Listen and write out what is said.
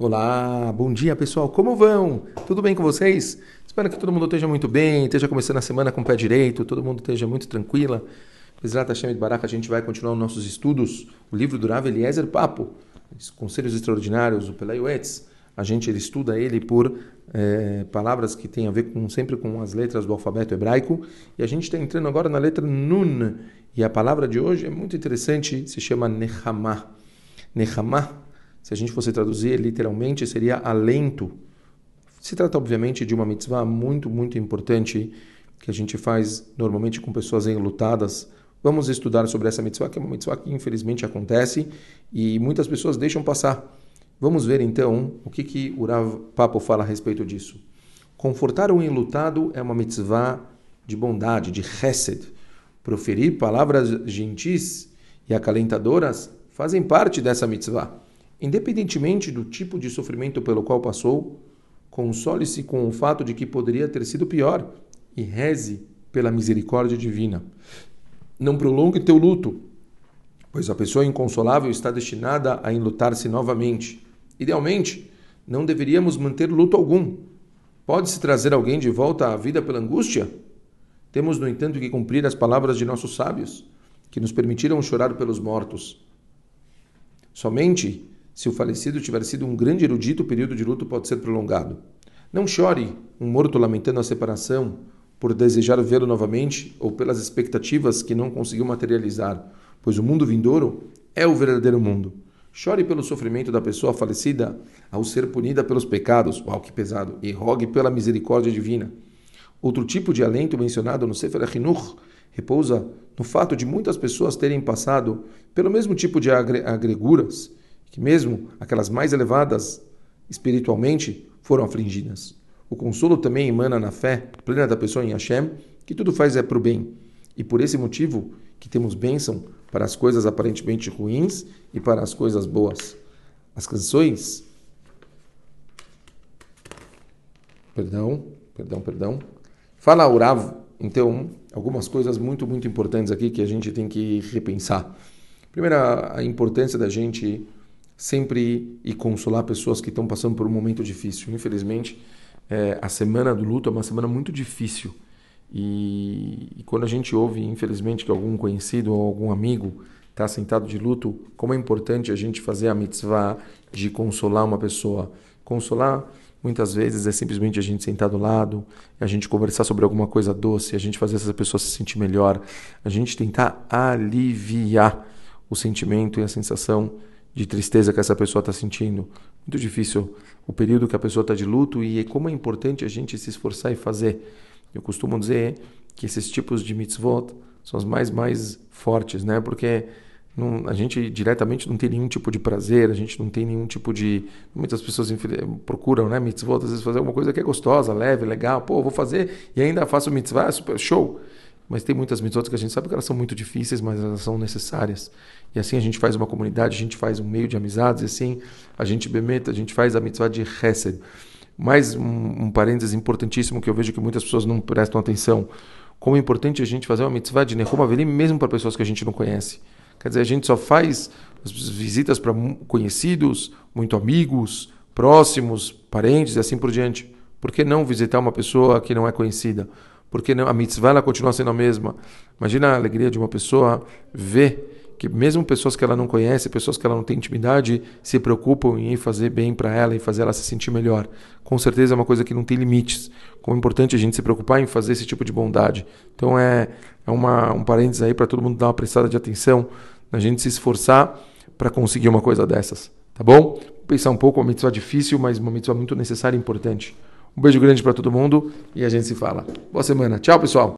Olá, bom dia pessoal, como vão? Tudo bem com vocês? Espero que todo mundo esteja muito bem, esteja começando a semana com o pé direito, todo mundo esteja muito tranquila. Bezerra Hashem de Baraka, a gente vai continuar os nossos estudos. O livro do Rav Eliezer Papo, os Conselhos Extraordinários, o Pelayoetz. A gente ele estuda ele por é, palavras que têm a ver com, sempre com as letras do alfabeto hebraico. E a gente está entrando agora na letra Nun. E a palavra de hoje é muito interessante, se chama Nechamah. Nechamah se a gente fosse traduzir literalmente, seria alento. Se trata, obviamente, de uma mitzvah muito, muito importante que a gente faz normalmente com pessoas enlutadas. Vamos estudar sobre essa mitzvah, que é uma mitzvah que infelizmente acontece e muitas pessoas deixam passar. Vamos ver então o que, que o Rav Papo fala a respeito disso. Confortar o enlutado é uma mitzvah de bondade, de chesed. Proferir palavras gentis e acalentadoras fazem parte dessa mitzvah. Independentemente do tipo de sofrimento pelo qual passou, console-se com o fato de que poderia ter sido pior e reze pela misericórdia divina. Não prolongue teu luto, pois a pessoa inconsolável está destinada a enlutar-se novamente. Idealmente, não deveríamos manter luto algum. Pode-se trazer alguém de volta à vida pela angústia? Temos, no entanto, que cumprir as palavras de nossos sábios, que nos permitiram chorar pelos mortos. Somente se o falecido tiver sido um grande erudito, o período de luto pode ser prolongado. Não chore um morto lamentando a separação por desejar vê-lo novamente ou pelas expectativas que não conseguiu materializar, pois o mundo vindouro é o verdadeiro mundo. Chore pelo sofrimento da pessoa falecida ao ser punida pelos pecados, uau que pesado, e rogue pela misericórdia divina. Outro tipo de alento mencionado no Sefer Achinuch repousa no fato de muitas pessoas terem passado pelo mesmo tipo de agreguras que mesmo aquelas mais elevadas espiritualmente foram afligidas. O consolo também emana na fé plena da pessoa em Hashem, que tudo faz é para o bem. E por esse motivo que temos bênção para as coisas aparentemente ruins e para as coisas boas. As canções. Perdão, perdão, perdão. Fala Urav, então, algumas coisas muito, muito importantes aqui que a gente tem que repensar. Primeiro, a importância da gente sempre e consolar pessoas que estão passando por um momento difícil. Infelizmente, é, a semana do luto é uma semana muito difícil. E, e, quando a gente ouve, infelizmente, que algum conhecido ou algum amigo está sentado de luto, como é importante a gente fazer a mitzvah de consolar uma pessoa. Consolar, muitas vezes, é simplesmente a gente sentar do lado, a gente conversar sobre alguma coisa doce, a gente fazer essa pessoa se sentir melhor, a gente tentar aliviar o sentimento e a sensação de tristeza que essa pessoa está sentindo. Muito difícil o período que a pessoa está de luto e como é importante a gente se esforçar e fazer. Eu costumo dizer que esses tipos de mitzvot são os mais mais fortes, né? Porque não, a gente diretamente não tem nenhum tipo de prazer, a gente não tem nenhum tipo de. Muitas pessoas procuram, né? Mitzvot, às vezes fazer alguma coisa que é gostosa, leve, legal. Pô, vou fazer e ainda faço mitzvah, super show. Mas tem muitas mitzvot que a gente sabe que elas são muito difíceis, mas elas são necessárias. E assim a gente faz uma comunidade, a gente faz um meio de amizades, e assim a gente bemeta, a gente faz a mitzvah de Hesed. Mais um, um parênteses importantíssimo que eu vejo que muitas pessoas não prestam atenção. Como é importante a gente fazer uma mitzvah de Nehum Avelim mesmo para pessoas que a gente não conhece. Quer dizer, a gente só faz as visitas para conhecidos, muito amigos, próximos, parentes e assim por diante. Por que não visitar uma pessoa que não é conhecida? Porque a mitzvah ela continua sendo a mesma. Imagina a alegria de uma pessoa ver que mesmo pessoas que ela não conhece, pessoas que ela não tem intimidade, se preocupam em fazer bem para ela e fazer ela se sentir melhor. Com certeza é uma coisa que não tem limites. Como é importante a gente se preocupar em fazer esse tipo de bondade. Então é, é uma, um parênteses aí para todo mundo dar uma prestada de atenção, a gente se esforçar para conseguir uma coisa dessas. Tá bom? Vou pensar um pouco, uma mitzvah difícil, mas uma mitzvah muito necessária e importante. Um beijo grande para todo mundo e a gente se fala. Boa semana. Tchau, pessoal.